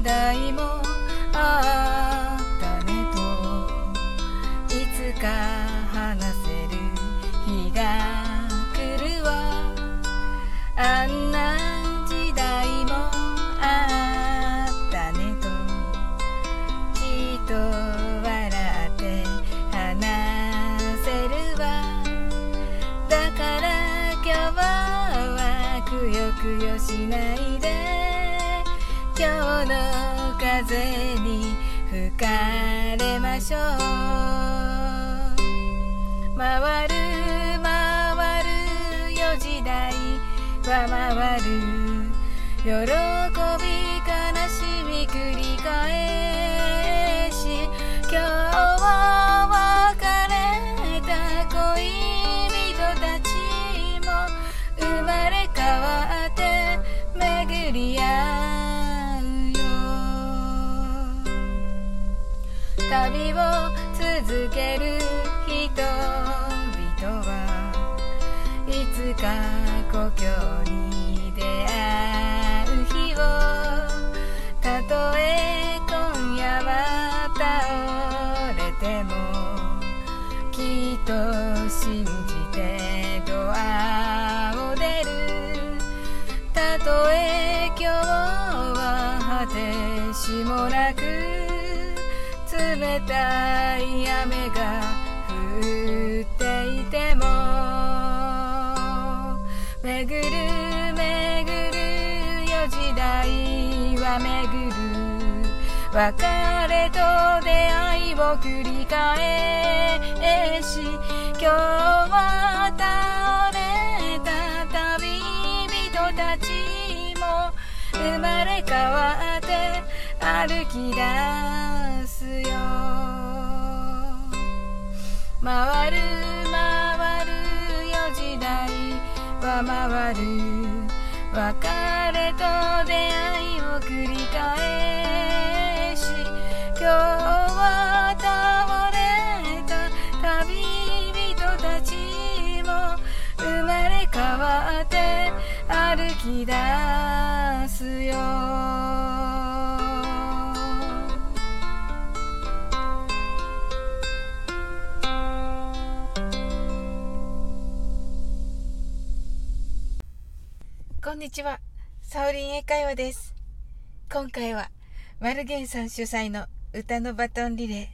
時代もあったねといつか話せる日が来るわ。あんな時代もあったねときっと笑って話せるわ。だから今日はくよくよしないで。の風に吹かれましょう。回る回るよ時代は回る。喜び旅を続ける人々はいつか故郷に出会う日をたとえ今夜は倒れてもきっと信じてドアを出るたとえ今日は果てしもなく冷たい雨が降っていても巡る巡るよ時代は巡る別れと出会いを繰り返し今日は倒れた旅人たちも生まれ変わって歩き出すよ回る回るよ時代は回る。別れと出会いを繰り返し今日は倒れた旅人たちも生まれ変わって歩き出すよ。んにちは、サオリン英会話です。今回は、マルゲンさん主催の歌のバトンリレ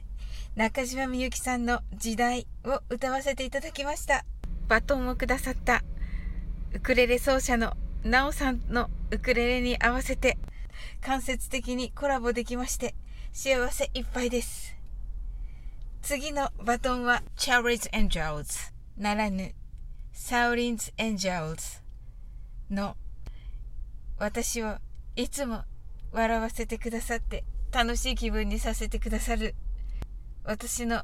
ー、中島みゆきさんの時代を歌わせていただきました。バトンをくださったウクレレ奏者のナオさんのウクレレに合わせて、間接的にコラボできまして、幸せいっぱいです。次のバトンは、チャーリーズ・エンジェルズならぬ、サウリンズ・エンジェルズの私をいつも笑わせてくださって楽しい気分にさせてくださる私の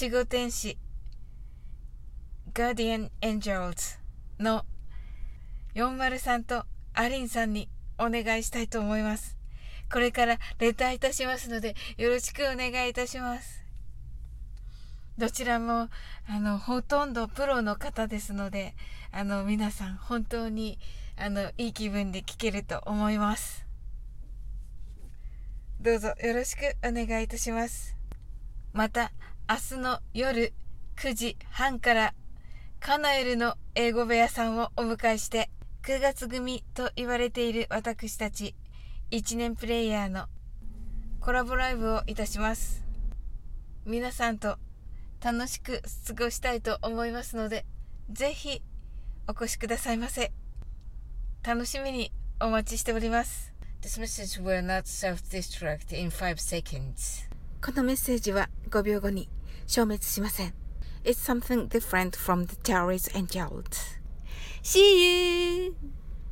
守護天使ガーディアン・エンジェルズの403とアリンさんにお願いしたいと思います。これからレターいたしますのでよろしくお願いいたします。どちらも、あの、ほとんどプロの方ですので、あの、皆さん本当に、あの、いい気分で聴けると思います。どうぞよろしくお願いいたします。また、明日の夜9時半から、カナエルの英語部屋さんをお迎えして、9月組と言われている私たち、1年プレイヤーのコラボライブをいたします。皆さんと楽しく過ごしたいと思いますので、ぜひお越しくださいませ。楽しみにお待ちしております。This message will not self-destruct in 5 seconds. このメッセージは5秒後に消滅しません。It's something different from the terrorist angels. See you!